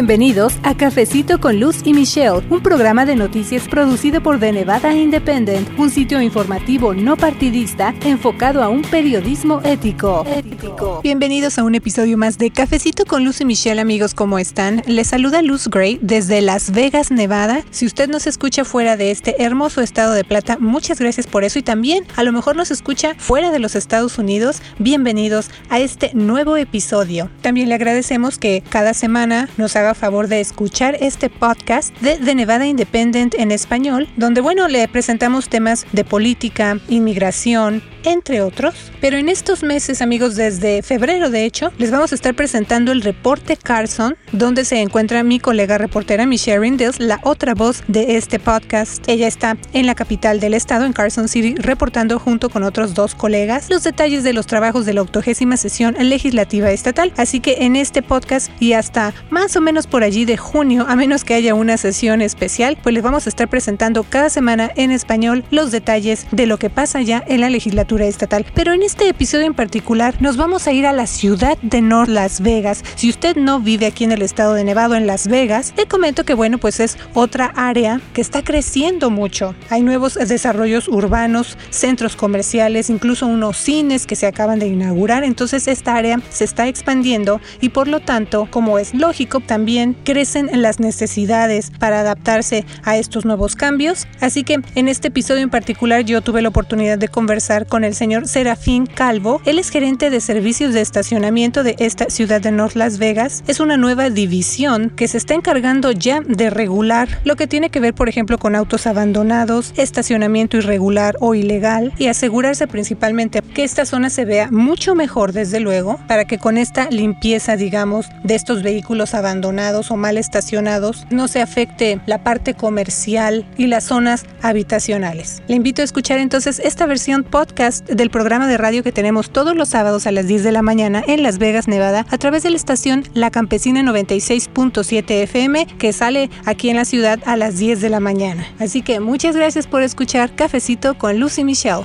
Bienvenidos a Cafecito con Luz y Michelle, un programa de noticias producido por The Nevada Independent, un sitio informativo no partidista enfocado a un periodismo ético. ético. Bienvenidos a un episodio más de Cafecito con Luz y Michelle, amigos, ¿cómo están? Les saluda Luz Gray desde Las Vegas, Nevada. Si usted nos escucha fuera de este hermoso estado de plata, muchas gracias por eso y también a lo mejor nos escucha fuera de los Estados Unidos, bienvenidos a este nuevo episodio. También le agradecemos que cada semana nos haga favor de escuchar este podcast de The Nevada Independent en español, donde bueno, le presentamos temas de política, inmigración, entre otros. Pero en estos meses, amigos, desde febrero de hecho, les vamos a estar presentando el reporte Carson, donde se encuentra mi colega reportera Michelle Rindels, la otra voz de este podcast. Ella está en la capital del estado, en Carson City, reportando junto con otros dos colegas los detalles de los trabajos de la octogésima sesión legislativa estatal. Así que en este podcast y hasta más o menos por allí de junio, a menos que haya una sesión especial, pues les vamos a estar presentando cada semana en español los detalles de lo que pasa ya en la legislatura estatal. Pero en este episodio en particular nos vamos a ir a la ciudad de North Las Vegas. Si usted no vive aquí en el estado de Nevada, en Las Vegas, le comento que bueno, pues es otra área que está creciendo mucho. Hay nuevos desarrollos urbanos, centros comerciales, incluso unos cines que se acaban de inaugurar. Entonces esta área se está expandiendo y por lo tanto, como es lógico, también crecen las necesidades para adaptarse a estos nuevos cambios. Así que en este episodio en particular yo tuve la oportunidad de conversar con el señor Serafín Calvo. Él es gerente de servicios de estacionamiento de esta ciudad de North Las Vegas. Es una nueva división que se está encargando ya de regular lo que tiene que ver, por ejemplo, con autos abandonados, estacionamiento irregular o ilegal y asegurarse principalmente que esta zona se vea mucho mejor, desde luego, para que con esta limpieza, digamos, de estos vehículos abandonados o mal estacionados no se afecte la parte comercial y las zonas habitacionales. Le invito a escuchar entonces esta versión podcast del programa de radio que tenemos todos los sábados a las 10 de la mañana en Las Vegas, Nevada, a través de la estación La Campesina 96.7 FM, que sale aquí en la ciudad a las 10 de la mañana. Así que muchas gracias por escuchar Cafecito con Lucy Michelle.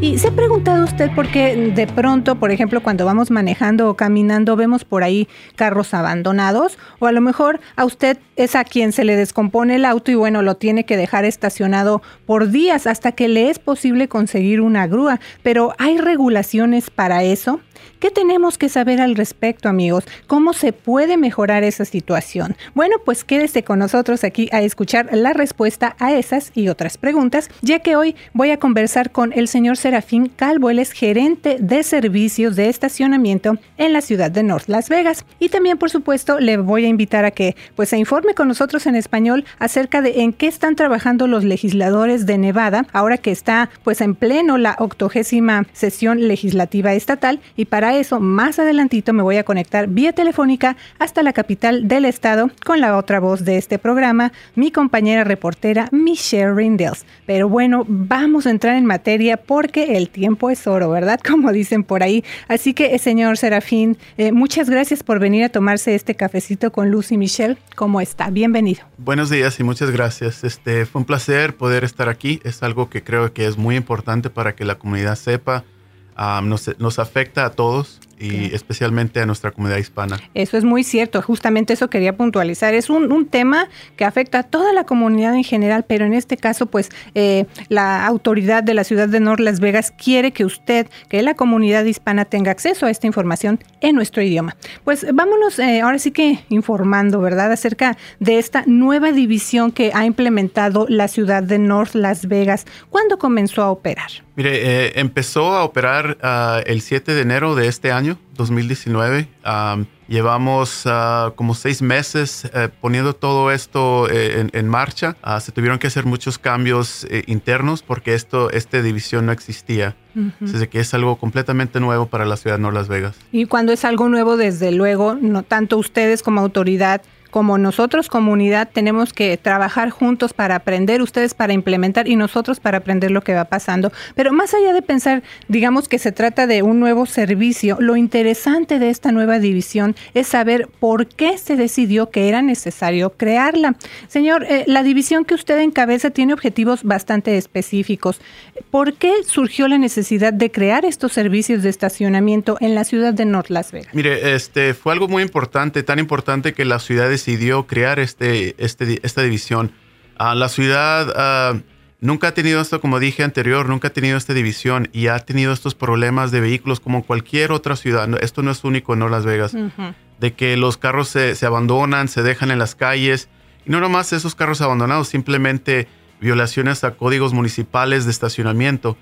¿Y se ha preguntado usted por qué de pronto, por ejemplo, cuando vamos manejando o caminando, vemos por ahí carros abandonados? O a lo mejor a usted es a quien se le descompone el auto y bueno, lo tiene que dejar estacionado por días hasta que le es posible conseguir una grúa. Pero ¿hay regulaciones para eso? ¿Qué tenemos que saber al respecto, amigos? ¿Cómo se puede mejorar esa situación? Bueno, pues quédese con nosotros aquí a escuchar la respuesta a esas y otras preguntas, ya que hoy voy a conversar con el señor Serafín Calvo, él es gerente de servicios de estacionamiento en la ciudad de North Las Vegas. Y también, por supuesto, le voy a invitar a que pues se informe con nosotros en español acerca de en qué están trabajando los legisladores de Nevada, ahora que está pues en pleno la octogésima sesión legislativa estatal y para eso, más adelantito me voy a conectar vía telefónica hasta la capital del estado con la otra voz de este programa, mi compañera reportera Michelle Rindels. Pero bueno, vamos a entrar en materia porque el tiempo es oro, ¿verdad? Como dicen por ahí. Así que, eh, señor Serafín, eh, muchas gracias por venir a tomarse este cafecito con Lucy Michelle. ¿Cómo está? Bienvenido. Buenos días y muchas gracias. Este fue un placer poder estar aquí. Es algo que creo que es muy importante para que la comunidad sepa nos, afecta a todos y especialmente a nuestra comunidad hispana. Eso es muy cierto, justamente eso quería puntualizar. Es un, tema que afecta a toda la comunidad en general, pero en este caso, pues eh, la autoridad de la ciudad de North Las Vegas quiere que usted, que la comunidad hispana tenga acceso a esta información en nuestro idioma. Pues vámonos eh, ahora sí que informando, ¿verdad?, acerca de esta nueva división que ha implementado la ciudad de North Las Vegas. ¿Cuándo comenzó a operar? Mire, eh, empezó a operar ah, el 7 de enero de este año, 2019. llevamos ah, como seis meses eh, poniendo todo esto eh, en, marcha. Ah, se tuvieron que hacer muchos cambios internos porque esto, esta división no existía. Así que es algo completamente nuevo para la ciudad de Las Vegas. Y cuando es algo nuevo, desde luego, no tanto ustedes como autoridad como nosotros comunidad tenemos que trabajar juntos para aprender, ustedes para implementar y nosotros para aprender lo que va pasando. Pero más allá de pensar, digamos que se trata de un nuevo servicio, lo interesante de esta nueva división es saber por qué se decidió que era necesario crearla. Señor, eh, la división que usted encabeza tiene objetivos bastante específicos. ¿Por qué surgió la necesidad de crear estos servicios de estacionamiento en la ciudad de North Las Vegas? Mire, este fue algo muy importante, tan importante que la ciudad decidió crear este, este esta división. Uh, la ciudad uh, nunca ha tenido esto, como dije anterior, nunca ha tenido esta división y ha tenido estos problemas de vehículos como cualquier otra ciudad. Esto no es único en Las Vegas. Uh -huh. De que los carros se, se, abandonan, se dejan en las calles. Y no nomás esos carros abandonados, simplemente violaciones a códigos municipales de estacionamiento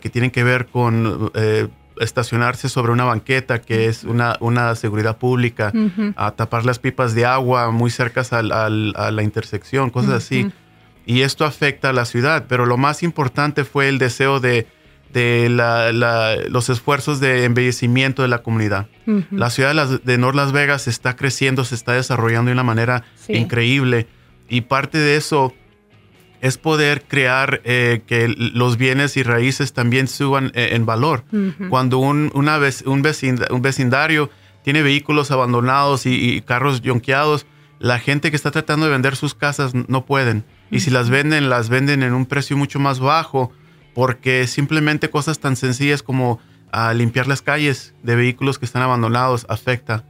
que tienen que ver con eh, estacionarse sobre una banqueta, que es una, una seguridad pública, uh -huh. a tapar las pipas de agua muy cercas al, al, a la intersección, cosas uh -huh. así. Y esto afecta a la ciudad, pero lo más importante fue el deseo de, de la, la, los esfuerzos de embellecimiento de la comunidad. Uh -huh. La ciudad de, las, de North Las Vegas está creciendo, se está desarrollando de una manera sí. increíble y parte de eso es poder crear eh, que los bienes y raíces también suban eh, en valor. Uh -huh. Cuando un, una vez, un, vecindario, un, vecindario tiene vehículos abandonados y, y, carros yonqueados, la gente que está tratando de vender sus casas no pueden. Y uh -huh. si las venden, las venden en un precio mucho más bajo porque simplemente cosas tan sencillas como a limpiar las calles de vehículos que están abandonados afecta.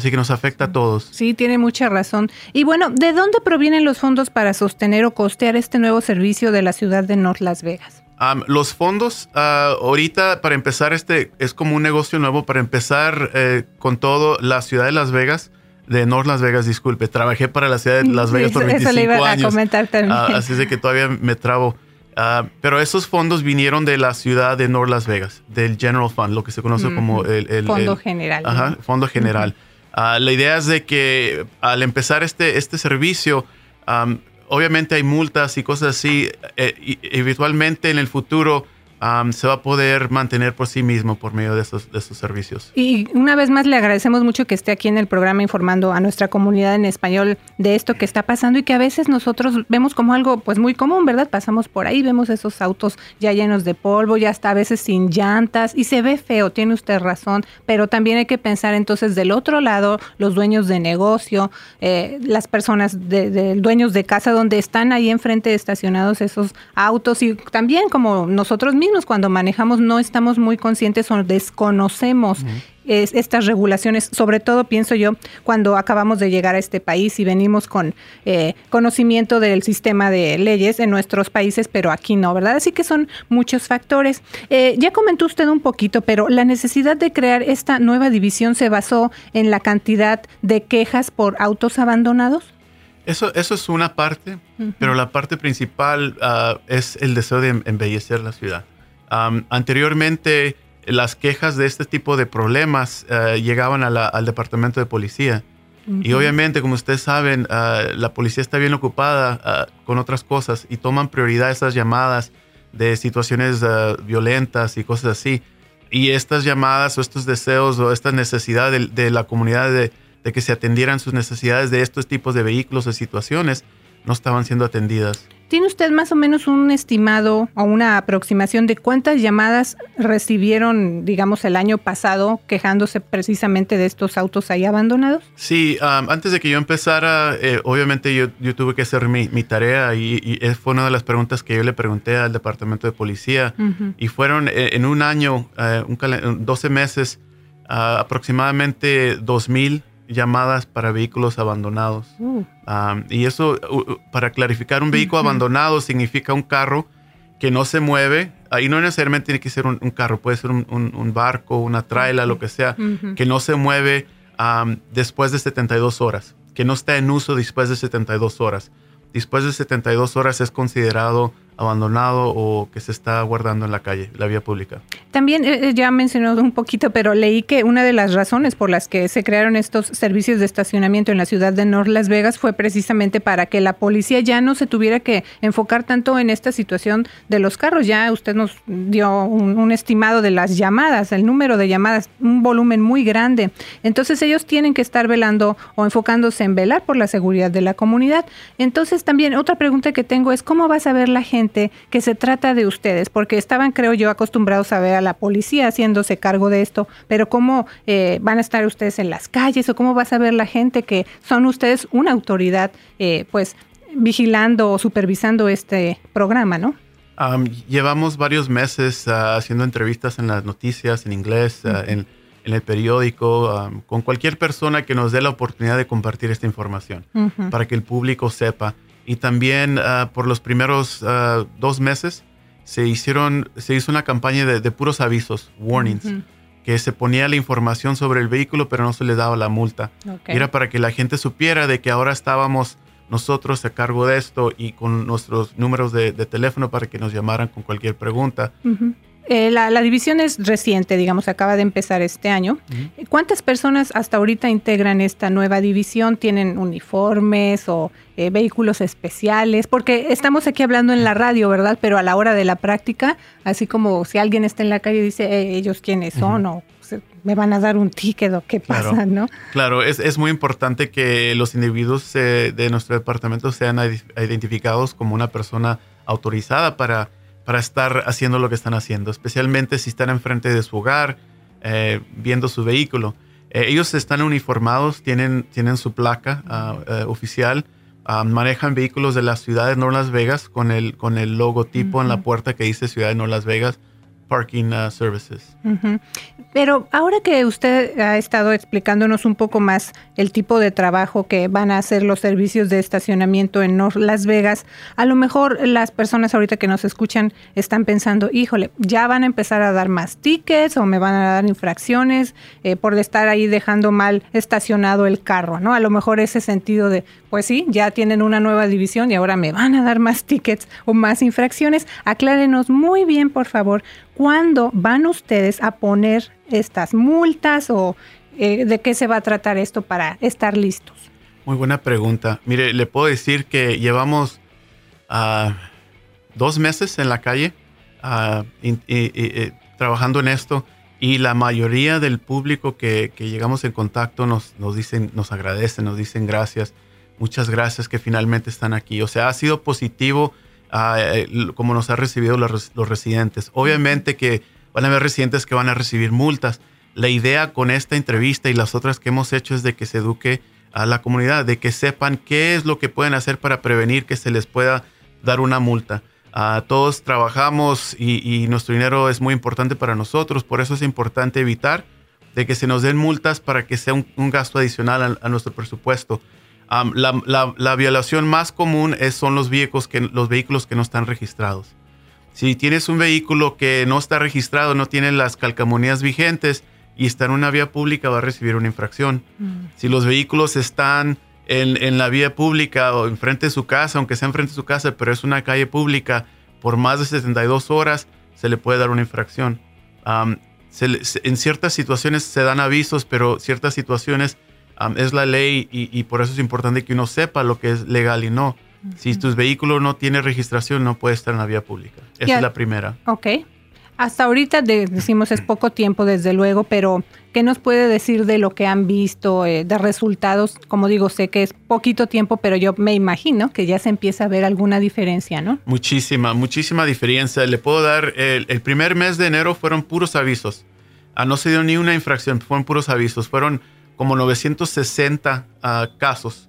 Así que nos afecta a todos. Sí, tiene mucha razón. Y bueno, ¿de dónde provienen los fondos para sostener o costear este nuevo servicio de la ciudad de North Las Vegas? Um, los fondos, uh, ahorita para empezar, este es como un negocio nuevo. Para empezar eh, con todo, la ciudad de Las Vegas, de North Las Vegas, disculpe, trabajé para la ciudad de Las Vegas sí, por 25 eso le iba años. a comentar también. Uh, así es de que todavía me trabo. Uh, pero esos fondos vinieron de la ciudad de North Las Vegas, del General Fund, lo que se conoce como el, el, Fondo el, General. Ajá, Fondo General. -huh. Uh, la idea es de que al empezar este, este servicio, obviamente hay multas y cosas así. Eh, y, eventualmente en el futuro um, se va a poder mantener por sí mismo por medio de esos, de esos servicios. Y una vez más le agradecemos mucho que esté aquí en el programa informando a nuestra comunidad en español de esto que está pasando y que a veces nosotros vemos como algo pues muy común, ¿verdad? Pasamos por ahí, vemos esos autos ya llenos de polvo, ya hasta a veces sin llantas y se ve feo, tiene usted razón, pero también hay que pensar entonces del otro lado, los dueños de negocio, eh, las personas de, de, dueños de casa donde están ahí enfrente estacionados esos autos y también como nosotros mismos cuando manejamos no estamos muy conscientes o desconocemos uh -huh. es, estas regulaciones, sobre todo pienso yo cuando acabamos de llegar a este país y venimos con eh, conocimiento del sistema de leyes en nuestros países, pero aquí no, ¿verdad? Así que son muchos factores. Eh, ya comentó usted un poquito, pero la necesidad de crear esta nueva división se basó en la cantidad de quejas por autos abandonados. Eso, eso es una parte, uh -huh. pero la parte principal uh, es el deseo de embellecer la ciudad. Um, anteriormente, las quejas de este tipo de problemas uh, llegaban la, al departamento de policía. Uh -huh. Y obviamente, como ustedes saben, uh, la policía está bien ocupada con otras cosas y toman prioridad esas llamadas de situaciones violentas y cosas así. Y estas llamadas o estos deseos o esta necesidad de, de la comunidad de, de, que se atendieran sus necesidades de estos tipos de vehículos o situaciones no estaban siendo atendidas. ¿Tiene usted más o menos un estimado o una aproximación de cuántas llamadas recibieron, digamos, el año pasado quejándose precisamente de estos autos ahí abandonados? Sí, um, antes de que yo empezara, eh, obviamente yo, yo, tuve que hacer mi, mi tarea y, y, fue una de las preguntas que yo le pregunté al departamento de policía uh -huh. y fueron eh, en un año, un 12 meses, uh, aproximadamente 2,000 llamadas para vehículos abandonados. Uh. Um, y eso, uh, para clarificar, un vehículo uh -huh. abandonado significa un carro que no se mueve. Ahí no necesariamente tiene que ser un, un carro, puede ser un, un, un, barco, una traila, lo que sea, -huh. que no se mueve um, después de 72 horas, que no está en uso después de 72 horas. Después de 72 horas es considerado abandonado o que se está guardando en la calle, la vía pública. También eh, eh, ya mencionó un poquito, pero leí que una de las razones por las que se crearon estos servicios de estacionamiento en la ciudad de North Las Vegas fue precisamente para que la policía ya no se tuviera que enfocar tanto en esta situación de los carros. Ya usted nos dio un, estimado de las llamadas, el número de llamadas, un volumen muy grande. Entonces ellos tienen que estar velando o enfocándose en velar por la seguridad de la comunidad. Entonces también otra pregunta que tengo es cómo va a saber la gente que se trata de ustedes, porque estaban, creo yo, acostumbrados a ver a la policía haciéndose cargo de esto, pero ¿cómo eh, van a estar ustedes en las calles o cómo va a saber la gente que son ustedes una autoridad, eh, pues, vigilando o supervisando este programa, ¿no? llevamos varios meses ah, haciendo entrevistas en las noticias, en inglés, ah, en, el periódico, con cualquier persona que nos dé la oportunidad de compartir esta información para que el público sepa y también ah, por los primeros ah, dos meses se, hicieron, se hizo una campaña de, puros avisos, warnings, que se ponía la información sobre el vehículo pero no se le daba la multa. Era para que la gente supiera de que ahora estábamos nosotros a cargo de esto y con nuestros números de, teléfono para que nos llamaran con cualquier pregunta. Eh, la, división es reciente, digamos, acaba de empezar este año. ¿Cuántas personas hasta ahorita integran esta nueva división? ¿Tienen uniformes o eh, vehículos especiales? Porque estamos aquí hablando en la radio, ¿verdad? Pero a la hora de la práctica, así como si alguien está en la calle y dice, eh, ellos quiénes son o me van a dar un ticket o qué pasa, ¿no? Claro, es, es, muy importante que los individuos de nuestro departamento sean identificados como una persona autorizada para para estar haciendo lo que están haciendo, especialmente si están enfrente de su hogar, eh, viendo su vehículo. Eh, ellos están uniformados, tienen, tienen su placa ah, eh, oficial, ah, manejan vehículos de la ciudad de Las Vegas con el, con el logotipo en la puerta que dice Ciudad de North Las Vegas Parking uh, Services. Pero ahora que usted ha estado explicándonos un poco más el tipo de trabajo que van a hacer los servicios de estacionamiento en North Las Vegas, a lo mejor las personas ahorita que nos escuchan están pensando, híjole, ya van a empezar a dar más tickets o me van a dar infracciones eh, por estar ahí dejando mal estacionado el carro, ¿no? A lo mejor ese sentido de, pues sí, ya tienen una nueva división y ahora me van a dar más tickets o más infracciones. Aclárenos muy bien, por favor, ¿cuándo van ustedes a poner estas multas o eh, de qué se va a tratar esto para estar listos? Muy buena pregunta. Mire, le puedo decir que llevamos ah, dos meses en la calle ah, trabajando en esto y la mayoría del público que, llegamos en contacto nos, nos, dicen, nos agradecen, nos dicen gracias, muchas gracias que finalmente están aquí. O sea, ha sido positivo como nos han recibido los, residentes. Obviamente que van a haber residentes que van a recibir multas. La idea con esta entrevista y las otras que hemos hecho es de que se eduque a la comunidad, de que sepan qué es lo que pueden hacer para prevenir que se les pueda dar una multa. todos trabajamos y, nuestro dinero es muy importante para nosotros, por eso es importante evitar de que se nos den multas para que sea un, gasto adicional a nuestro presupuesto la, violación más común es, son los vehículos, que, los vehículos que no están registrados. Si tienes un vehículo que no está registrado, no tiene las calcamonías vigentes y está en una vía pública, va a recibir una infracción. Mm. Si los vehículos están en, la vía pública o enfrente de su casa, aunque sea enfrente de su casa, pero es una calle pública, por más de 72 horas, se le puede dar una infracción. en ciertas situaciones se dan avisos, pero ciertas situaciones es la ley y, por eso es importante que uno sepa lo que es legal y no. Si tus vehículos no tiene registración, no puede estar en la vía pública. Esa es la primera. Ok. Hasta ahorita decimos es poco tiempo, desde luego, pero ¿qué nos puede decir de lo que han visto, eh, de resultados? Como digo, sé que es poquito tiempo, pero yo me imagino que ya se empieza a ver alguna diferencia, ¿no? Muchísima, muchísima diferencia. Le puedo dar, el, el primer mes de enero fueron puros avisos. Ah, no se dio ni una infracción, fueron puros avisos. Fueron como 960 ah, casos.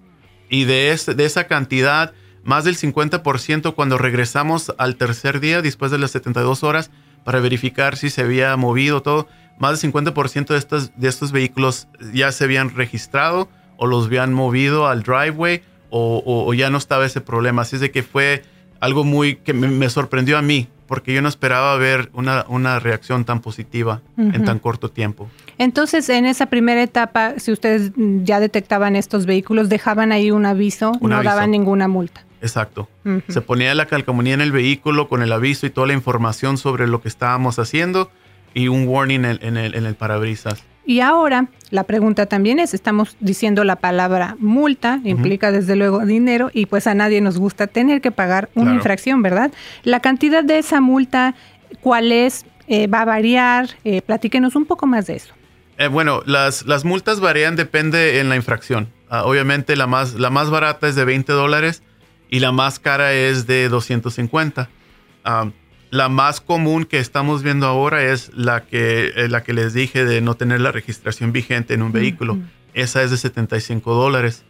Y de, de esa cantidad, más del 50% cuando regresamos al tercer día, después de las 72 horas, para verificar si se había movido todo, más del 50% de estos, de estos vehículos ya se habían registrado o los habían movido al driveway o, ya no estaba ese problema. Así es de que fue algo muy que me sorprendió a mí porque yo no esperaba ver una, una reacción tan positiva en tan corto tiempo. Entonces, en esa primera etapa, si ustedes ya detectaban estos vehículos, dejaban ahí un aviso, no daban ninguna multa. Exacto. Se ponía la calcamonía en el vehículo con el aviso y toda la información sobre lo que estábamos haciendo y un warning en, el, en el parabrisas. Y ahora la pregunta también es, estamos diciendo la palabra multa, implica desde luego dinero y pues a nadie nos gusta tener que pagar una infracción, ¿verdad? La cantidad de esa multa, ¿cuál es? Eh, ¿Va a variar? Eh, platíquenos un poco más de eso. Eh, bueno, las, las multas varían, depende en la infracción. Ah, obviamente la más, la más barata es de 20 dólares y la más cara es de 250. La más común que estamos viendo ahora es la que, eh, la que les dije de no tener la registración vigente en un vehículo. Esa es de 75 dólares.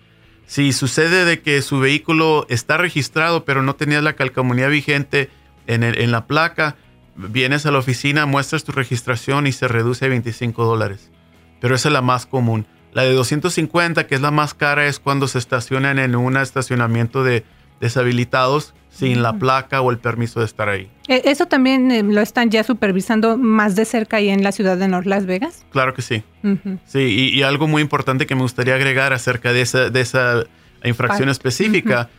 Si sucede de que su vehículo está registrado pero no tenía la calcamonía vigente en, en la placa, vienes a la oficina, muestras tu registración y se reduce a 25 dólares. Pero esa es la más común. La de 250, que es la más cara, es cuando se estacionan en un estacionamiento de deshabilitados sin la placa o el permiso de estar ahí. E, ¿Eso también eh, lo están ya supervisando más de cerca ahí en la ciudad de North Las Vegas? Claro que sí. Sí, y, algo muy importante que me gustaría agregar acerca de esa, de esa infracción específica.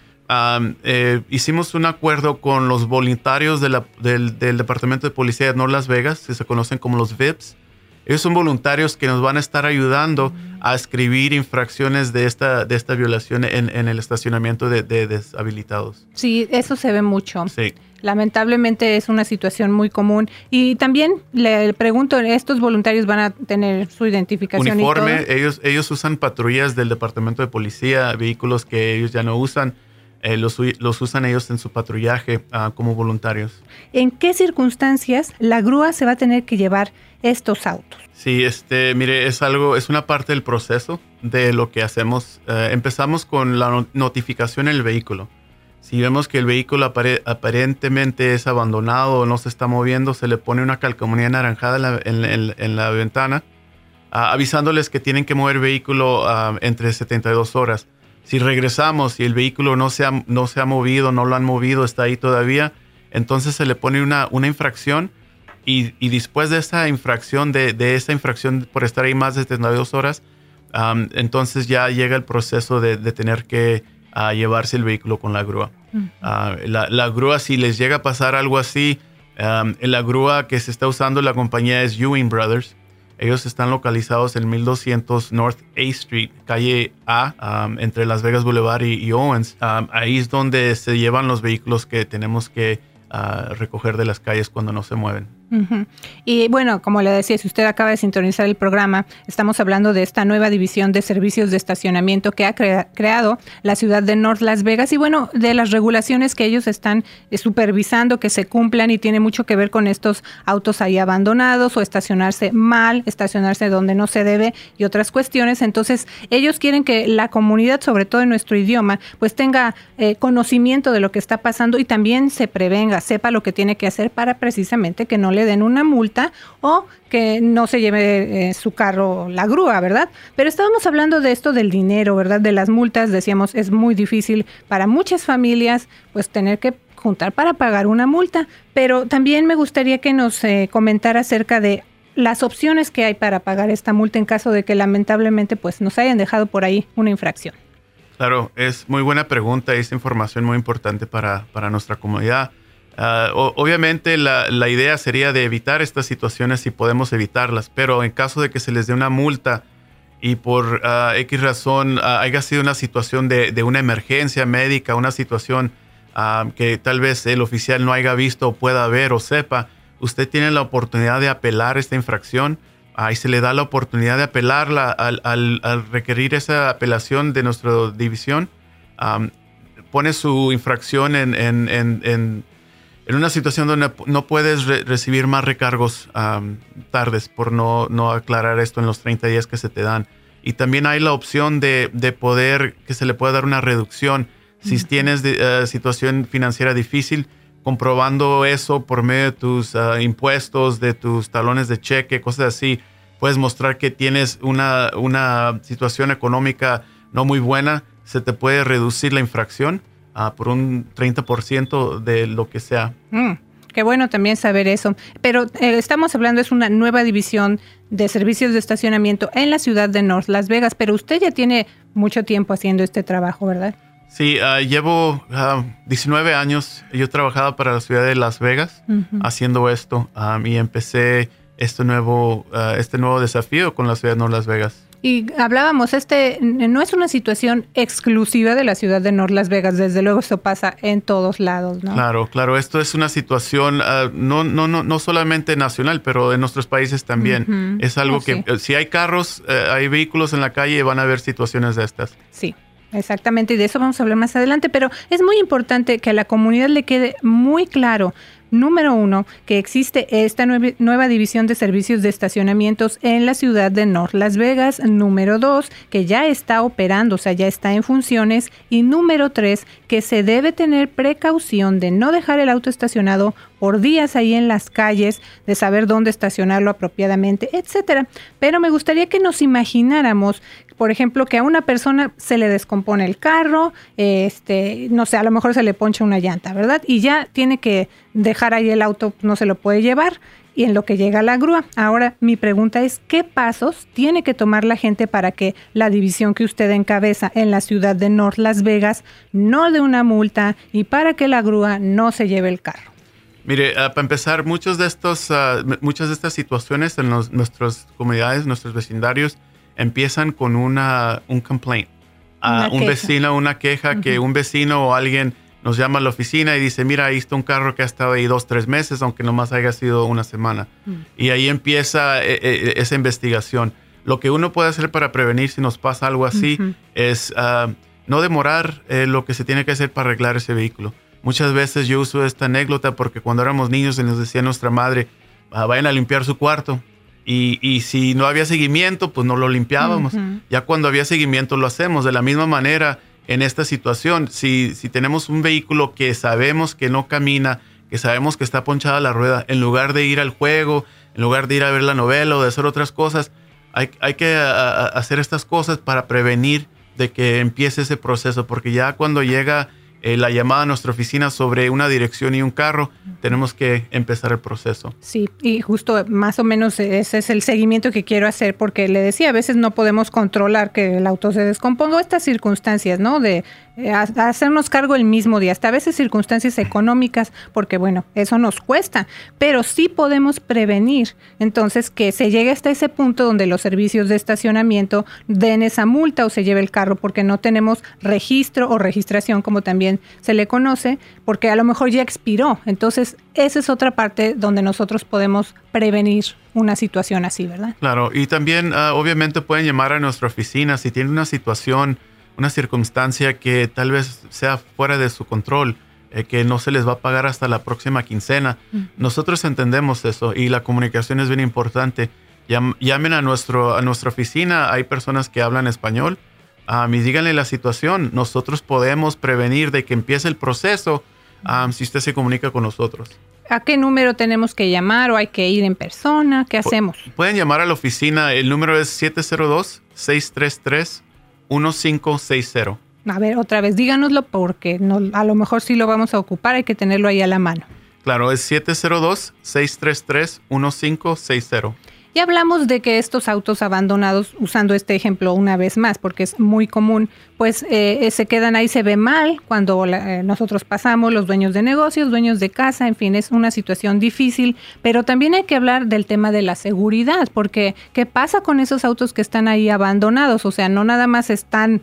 Eh, hicimos un acuerdo con los voluntarios del, del, Departamento de Policía de North Las Vegas, que se conocen como los VIPs, ellos son voluntarios que nos van a estar ayudando a escribir infracciones de esta, de esta violación en, el estacionamiento de, deshabilitados. Sí, eso se ve mucho. Sí. Lamentablemente es una situación muy común. Y también le pregunto, ¿estos voluntarios van a tener su identificación? Uniforme, Ellos, ellos usan patrullas del Departamento de Policía, vehículos que ellos ya no usan. Eh, los, usan ellos en su patrullaje ah, como voluntarios. ¿En qué circunstancias la grúa se va a tener que llevar estos autos? Sí, este, mire, es algo, es una parte del proceso de lo que hacemos. Eh, empezamos con la notificación en el vehículo. Si vemos que el vehículo aparentemente es abandonado o no se está moviendo, se le pone una calcomanía anaranjada en la, ventana, ah, avisándoles que tienen que mover vehículo ah, entre 72 horas. Si regresamos y el vehículo no se, ha, no se ha movido, no lo han movido, está ahí todavía, entonces se le pone una, una infracción y, después de esa infracción, de, de, esa infracción por estar ahí más de 72 horas, entonces ya llega el proceso de, tener que ah, llevarse el vehículo con la grúa. Ah, la, grúa, si les llega a pasar algo así, la grúa que se está usando la compañía es Ewing Brothers. Ellos están localizados en 1200 North A Street, calle A, entre Las Vegas Boulevard y, Owens. ahí es donde se llevan los vehículos que tenemos que ah, recoger de las calles cuando no se mueven. Y bueno, como le decía, si usted acaba de sintonizar el programa, estamos hablando de esta nueva división de servicios de estacionamiento que ha creado la ciudad de North Las Vegas y bueno, de las regulaciones que ellos están eh, supervisando que se cumplan y tiene mucho que ver con estos autos ahí abandonados o estacionarse mal, estacionarse donde no se debe y otras cuestiones. Entonces, ellos quieren que la comunidad, sobre todo en nuestro idioma, pues tenga eh, conocimiento de lo que está pasando y también se prevenga, sepa lo que tiene que hacer para precisamente que no le den una multa o que no se lleve eh, su carro la grúa, ¿verdad? Pero estábamos hablando de esto del dinero, ¿verdad? De las multas, decíamos, es muy difícil para muchas familias pues tener que juntar para pagar una multa, pero también me gustaría que nos eh, comentara acerca de las opciones que hay para pagar esta multa en caso de que lamentablemente pues nos hayan dejado por ahí una infracción. Claro, es muy buena pregunta y es información muy importante para, para nuestra comunidad. Ah, obviamente la, idea sería de evitar estas situaciones si podemos evitarlas, pero en caso de que se les dé una multa y por uh, X razón uh, haya sido una situación de, una emergencia médica, una situación que tal vez el oficial no haya visto o pueda ver o sepa, usted tiene la oportunidad de apelar esta infracción. Ahí se le da la oportunidad de apelarla al, requerir esa apelación de nuestra división. pone su infracción en en una situación donde no puedes recibir más recargos tardes por no, no, aclarar esto en los 30 días que se te dan. Y también hay la opción de, de poder, que se le pueda dar una reducción si tienes de, eh, situación financiera difícil, comprobando eso por medio de tus ah, impuestos, de tus talones de cheque, cosas así. Puedes mostrar que tienes una, una situación económica no muy buena, se te puede reducir la infracción por un 30% de lo que sea. Mm, qué bueno también saber eso. Pero eh, estamos hablando, es una nueva división de servicios de estacionamiento en la ciudad de North Las Vegas, pero usted ya tiene mucho tiempo haciendo este trabajo, ¿verdad? Sí, uh, llevo 19 años. Yo trabajaba para la ciudad de Las Vegas haciendo esto um, y empecé este nuevo, uh, este nuevo desafío con la ciudad de Las Vegas. Y hablábamos, este no es una situación exclusiva de la ciudad de North Las Vegas, desde luego esto pasa en todos lados, ¿no? Claro, claro, esto es una situación uh, no, no, no, no solamente nacional, pero en nuestros países también. Es algo oh, que si hay carros, uh, hay vehículos en la calle, van a haber situaciones de estas. Sí. Exactamente, y de eso vamos a hablar más adelante, pero es muy importante que a la comunidad le quede muy claro número uno, que existe esta nueva división de servicios de estacionamientos en la ciudad de North Las Vegas. Número dos, que ya está operando, o sea, ya está en funciones. Y número tres, que se debe tener precaución de no dejar el auto estacionado por días ahí en las calles, de saber dónde estacionarlo apropiadamente, etcétera. Pero me gustaría que nos imagináramos, por ejemplo, que a una persona se le descompone el carro, este, no sé, a lo mejor se le poncha una llanta, ¿verdad? Y ya tiene que dejar ahí el auto, no se lo puede llevar y en lo que llega la grúa. Ahora, mi pregunta es, ¿qué pasos tiene que tomar la gente para que la división que usted encabeza en la ciudad de North Las Vegas no dé una multa y para que la grúa no se lleve el carro? Mire, uh, para empezar, muchos de estos, uh, muchas de estas situaciones en los, nuestras comunidades, nuestros vecindarios, empiezan con una, un complaint. Uh, un vecino, una queja que un vecino o alguien nos llama a la oficina y dice, mira, ahí está un carro que ha estado ahí dos, tres meses, aunque nomás haya sido una semana. Y ahí empieza eh, eh, esa investigación. Lo que uno puede hacer para prevenir si nos pasa algo así es no demorar eh, lo que se tiene que hacer para arreglar ese vehículo. Muchas veces yo uso esta anécdota porque cuando éramos niños se nos decía nuestra madre, ah, vayan a limpiar su cuarto. Y, y, si no había seguimiento, pues no lo limpiábamos. Ya cuando había seguimiento lo hacemos. De la misma manera, en esta situación, si, si tenemos un vehículo que sabemos que no camina, que sabemos que está ponchada la rueda, en lugar de ir al juego, en lugar de ir a ver la novela o de hacer otras cosas, hay, hay que hacer estas cosas para prevenir de que empiece ese proceso, porque ya cuando llega eh, la llamada a nuestra oficina sobre una dirección y un carro, tenemos que empezar el proceso. Sí, y justo más o menos ese es el seguimiento que quiero hacer, porque le decía, a veces no podemos controlar que el auto se descomponga, estas circunstancias, ¿no? De eh, hacernos cargo el mismo día, hasta a veces circunstancias económicas, porque bueno, eso nos cuesta, pero sí podemos prevenir entonces que se llegue hasta ese punto donde los servicios de estacionamiento den esa multa o se lleve el carro porque no tenemos registro o registración, como también se le conoce, porque a lo mejor ya expiró. Entonces, esa es otra parte donde nosotros podemos prevenir una situación así, ¿verdad? Claro, y también ah, obviamente pueden llamar a nuestra oficina si tienen una situación una circunstancia que tal vez sea fuera de su control, eh, que no se les va a pagar hasta la próxima quincena. Nosotros entendemos eso y la comunicación es bien importante. llamen a, nuestro, a nuestra oficina, hay personas que hablan español, a mí díganle la situación. Nosotros podemos prevenir de que empiece el proceso si usted se comunica con nosotros. ¿A qué número tenemos que llamar o hay que ir en persona? ¿Qué hacemos? Pueden llamar a la oficina. El número es 702 633 1560. A ver, otra vez, díganoslo porque no, a lo mejor sí lo vamos a ocupar, hay que tenerlo ahí a la mano. Claro, es 702-633-1560. Y hablamos de que estos autos abandonados, usando este ejemplo una vez más, porque es muy común, pues eh, se quedan ahí, se ve mal cuando eh, nosotros pasamos, los dueños de negocios, dueños de casa, en fin, es una situación difícil, pero también hay que hablar del tema de la seguridad, porque ¿qué pasa con esos autos que están ahí abandonados? O sea, no nada más están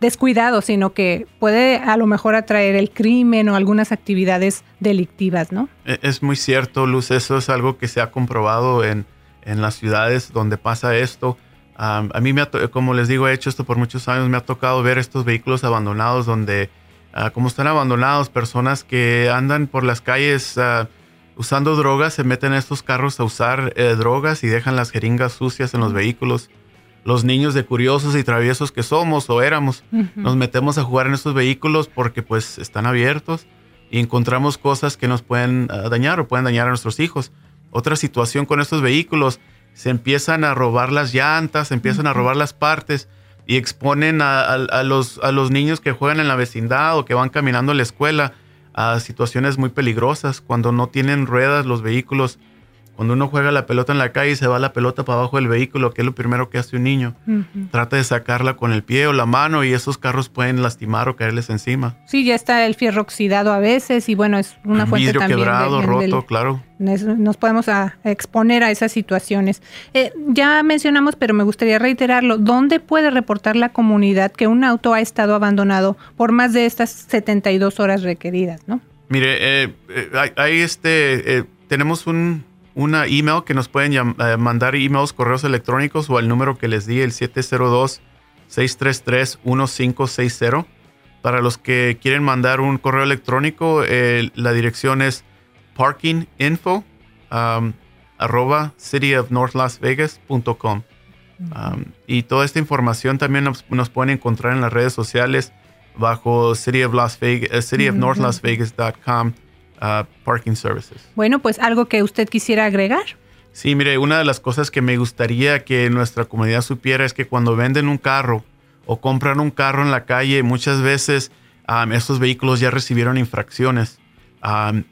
descuidados, sino que puede a lo mejor atraer el crimen o algunas actividades delictivas, ¿no? E, es muy cierto, Luz, eso es algo que se ha comprobado en en las ciudades donde pasa esto. a mí, me como les digo, he hecho esto por muchos años, me ha tocado ver estos vehículos abandonados donde, ah, como están abandonados, personas que andan por las calles ah, usando drogas, se meten a estos carros a usar eh, drogas y dejan las jeringas sucias en los vehículos. Los niños de curiosos y traviesos que somos o éramos, nos metemos a jugar en estos vehículos porque pues están abiertos y encontramos cosas que nos pueden ah, dañar o pueden dañar a nuestros hijos. Otra situación con estos vehículos, se empiezan a robar las llantas, se empiezan a robar las partes y exponen a, los, a los niños que juegan en la vecindad o que van caminando a la escuela a situaciones muy peligrosas cuando no tienen ruedas los vehículos Cuando uno juega la pelota en la calle y se va la pelota para abajo del vehículo, que es lo primero que hace un niño, trata de sacarla con el pie o la mano y esos carros pueden lastimar o caerles encima. Sí, ya está el fierro oxidado a veces y bueno, es una fuente Vidrio también. quebrado, roto, claro. Nos podemos a, exponer a esas situaciones. Eh, ya mencionamos, pero me gustaría reiterarlo, ¿dónde puede reportar la comunidad que un auto ha estado abandonado por más de estas 72 horas requeridas, no? Mire, eh, eh, hay, este, tenemos un, una email que nos pueden eh, mandar emails, correos electrónicos o al número que les di, el 702-633-1560. Para los que quieren mandar un correo electrónico, la dirección es parkinginfo um, arroba cityofnorthlasvegas.com. Um, y toda esta información también nos, pueden encontrar en las redes sociales bajo City of, Las Vegas, uh, City of North Las Vegas.com parking services. Bueno, pues algo que usted quisiera agregar. Sí, mire, una de las cosas que me gustaría que nuestra comunidad supiera es que cuando venden un carro o compran un carro en la calle, muchas veces estos vehículos ya recibieron infracciones.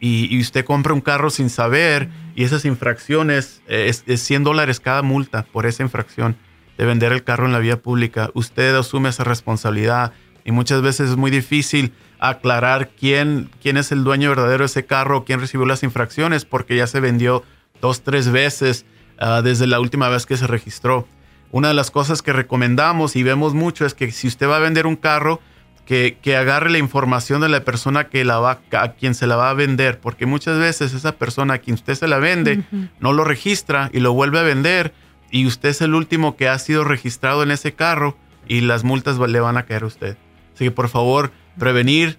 y, usted compra un carro sin saber y esas infracciones eh, es, es, 100 dólares cada multa por esa infracción de vender el carro en la vía pública. Usted asume esa responsabilidad y muchas veces es muy difícil aclarar quién, quién es el dueño verdadero de ese carro, quién recibió las infracciones, porque ya se vendió dos, tres veces ah, desde la última vez que se registró. Una de las cosas que recomendamos y vemos mucho es que si usted va a vender un carro, que, que, agarre la información de la persona que la va, a quien se la va a vender, porque muchas veces esa persona a quien usted se la vende no lo registra y lo vuelve a vender y usted es el último que ha sido registrado en ese carro y las multas le van a caer a usted. Así que por favor, prevenir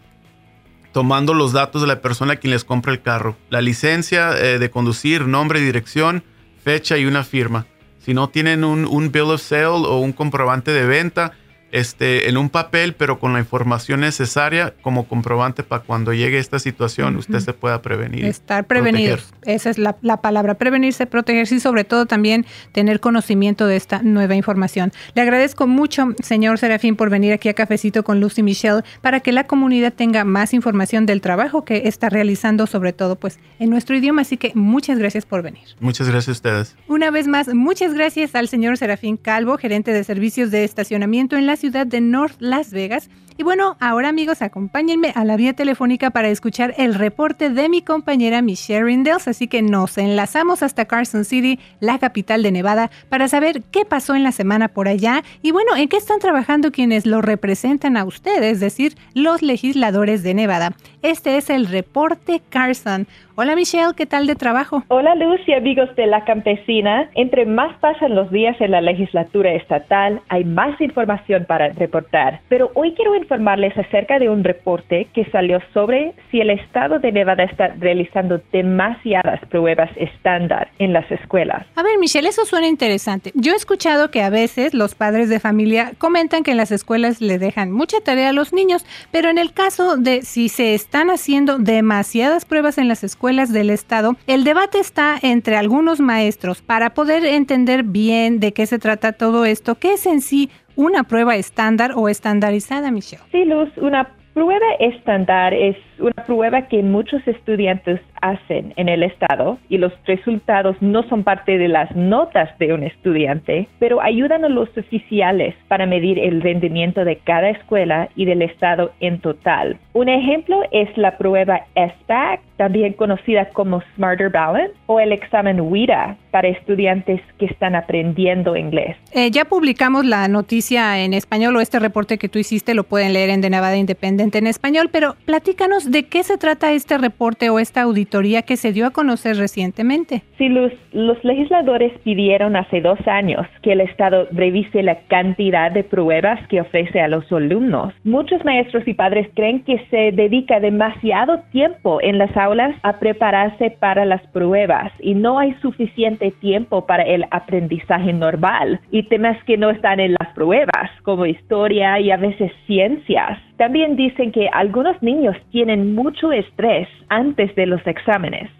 tomando los datos de la persona a quien les compra el carro. La licencia eh, de conducir, nombre, dirección, fecha y una firma. Si no tienen un, un bill of sale o un comprobante de venta, este, en un papel, pero con la información necesaria como comprobante para cuando llegue esta situación, usted se pueda prevenir. Estar prevenido. Esa es la, palabra, prevenirse, protegerse y sobre todo también tener conocimiento de esta nueva información. Le agradezco mucho, señor Serafín, por venir aquí a Cafecito con Lucy Michelle para que la comunidad tenga más información del trabajo que está realizando, sobre todo pues en nuestro idioma. Así que muchas gracias por venir. Muchas gracias a ustedes. Una vez más, muchas gracias al señor Serafín Calvo, gerente de servicios de estacionamiento en la ciudad de North Las Vegas. Y bueno, ahora amigos, acompáñenme a la vía telefónica para escuchar el reporte de mi compañera Michelle Rindels. Así que nos enlazamos hasta Carson City, la capital de Nevada, para saber qué pasó en la semana por allá y bueno, en qué están trabajando quienes lo representan a ustedes, es decir, los legisladores de Nevada. Este es el reporte Carson. Hola Michelle, ¿qué tal de trabajo? Hola Luz y amigos de la campesina. Entre más pasan los días en la legislatura estatal, hay más información para reportar. Pero hoy quiero informarles acerca de un reporte que salió sobre si el estado de Nevada está realizando demasiadas pruebas estándar en las escuelas. A ver Michelle, eso suena interesante. Yo he escuchado que a veces los padres de familia comentan que en las escuelas le dejan mucha tarea a los niños, pero en el caso de si se están haciendo demasiadas pruebas en las escuelas, del Estado, el debate está entre algunos maestros para poder entender bien de qué se trata todo esto, qué es en sí una prueba estándar o estandarizada, Michelle. Sí, Luz, una prueba estándar es una prueba que muchos estudiantes hacen en el estado y los resultados no son parte de las notas de un estudiante, pero ayudan a los oficiales para medir el rendimiento de cada escuela y del estado en total. Un ejemplo es la prueba SBAC, también conocida como Smarter Balance, o el examen WIDA para estudiantes que están aprendiendo inglés. Eh, ya publicamos la noticia en español o este reporte que tú hiciste lo pueden leer en The Nevada Independent en español, pero platícanos de qué se trata este reporte o esta auditoría que se dio a conocer recientemente. Sí, los, los legisladores pidieron hace dos años que el Estado revise la cantidad de pruebas que ofrece a los alumnos. Muchos maestros y padres creen que se dedica demasiado tiempo en las aulas a prepararse para las pruebas y no hay suficiente tiempo para el aprendizaje normal y temas que no están en las pruebas, como historia y a veces ciencias. También dicen que algunos niños tienen mucho estrés antes de los exámenes.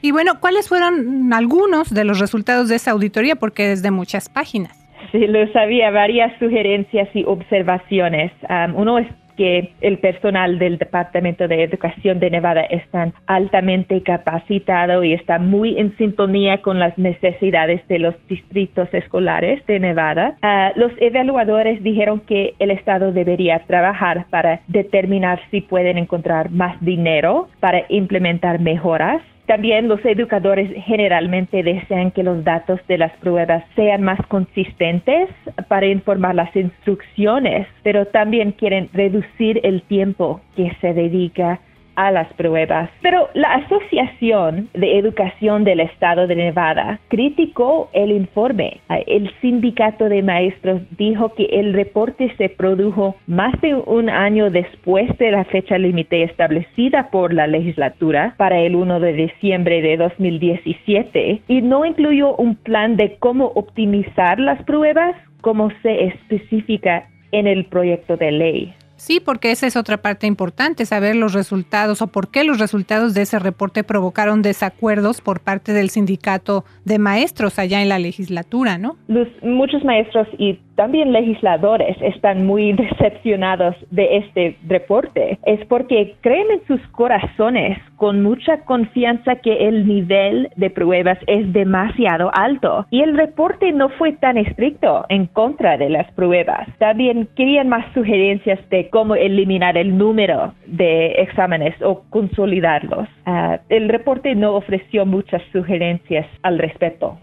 Y bueno, ¿cuáles fueron algunos de los resultados de esa auditoría? Porque es de muchas páginas. Sí, lo sabía, varias sugerencias y observaciones. Um, uno es que el personal del Departamento de Educación de Nevada están altamente capacitado y está muy en sintonía con las necesidades de los distritos escolares de Nevada. Ah, los evaluadores dijeron que el Estado debería trabajar para determinar si pueden encontrar más dinero para implementar mejoras también los educadores generalmente desean que los datos de las pruebas sean más consistentes para informar las instrucciones, pero también quieren reducir el tiempo que se dedica a las pruebas. Pero la Asociación de Educación del Estado de Nevada criticó el informe. El sindicato de maestros dijo que el reporte se produjo más de un año después de la fecha límite establecida por la legislatura para el 1 de diciembre de 2017 y no incluyó un plan de cómo optimizar las pruebas como se especifica en el proyecto de ley. Sí, porque esa es otra parte importante, saber los resultados o por qué los resultados de ese reporte provocaron desacuerdos por parte del sindicato de maestros allá en la legislatura, ¿no? Muchos maestros y también legisladores están muy decepcionados de este reporte. Es porque creen en sus corazones con mucha confianza que el nivel de pruebas es demasiado alto y el reporte no fue tan estricto en contra de las pruebas. También querían más sugerencias de cómo eliminar el número de exámenes o consolidarlos. Ah, el reporte no ofreció muchas sugerencias al respecto.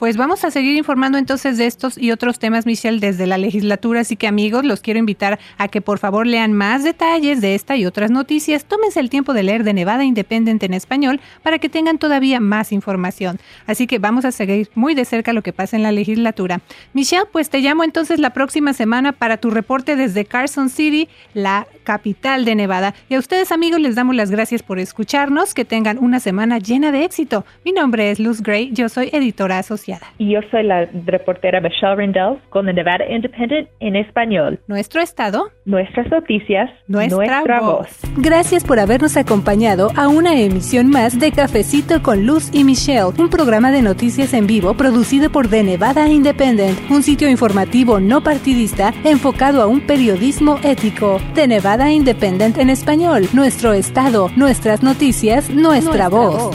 Pues vamos a seguir informando entonces de estos y otros temas, Michelle desde la legislatura, así que amigos, los quiero invitar a que por favor lean más detalles de esta y otras noticias. Tómense el tiempo de leer de Nevada Independent en español para que tengan todavía más información. Así que vamos a seguir muy de cerca lo que pasa en la legislatura. Michelle, pues te llamo entonces la próxima semana para tu reporte desde Carson City, la capital de Nevada. Y a ustedes amigos les damos las gracias por escucharnos, que tengan una semana llena de éxito. Mi nombre es Luz Gray, yo soy editora asociada. Y yo soy la reportera Michelle Rendell con el Nevada Independent en español. Nuestro estado, nuestras noticias, nuestra, voz. Gracias por habernos acompañado a una emisión más de Cafecito con Luz y Michelle, un programa de noticias en vivo producido por The Nevada Independent, un sitio informativo no partidista enfocado a un periodismo ético. The Nevada Independent en español, nuestro estado, nuestras noticias, nuestra, voz.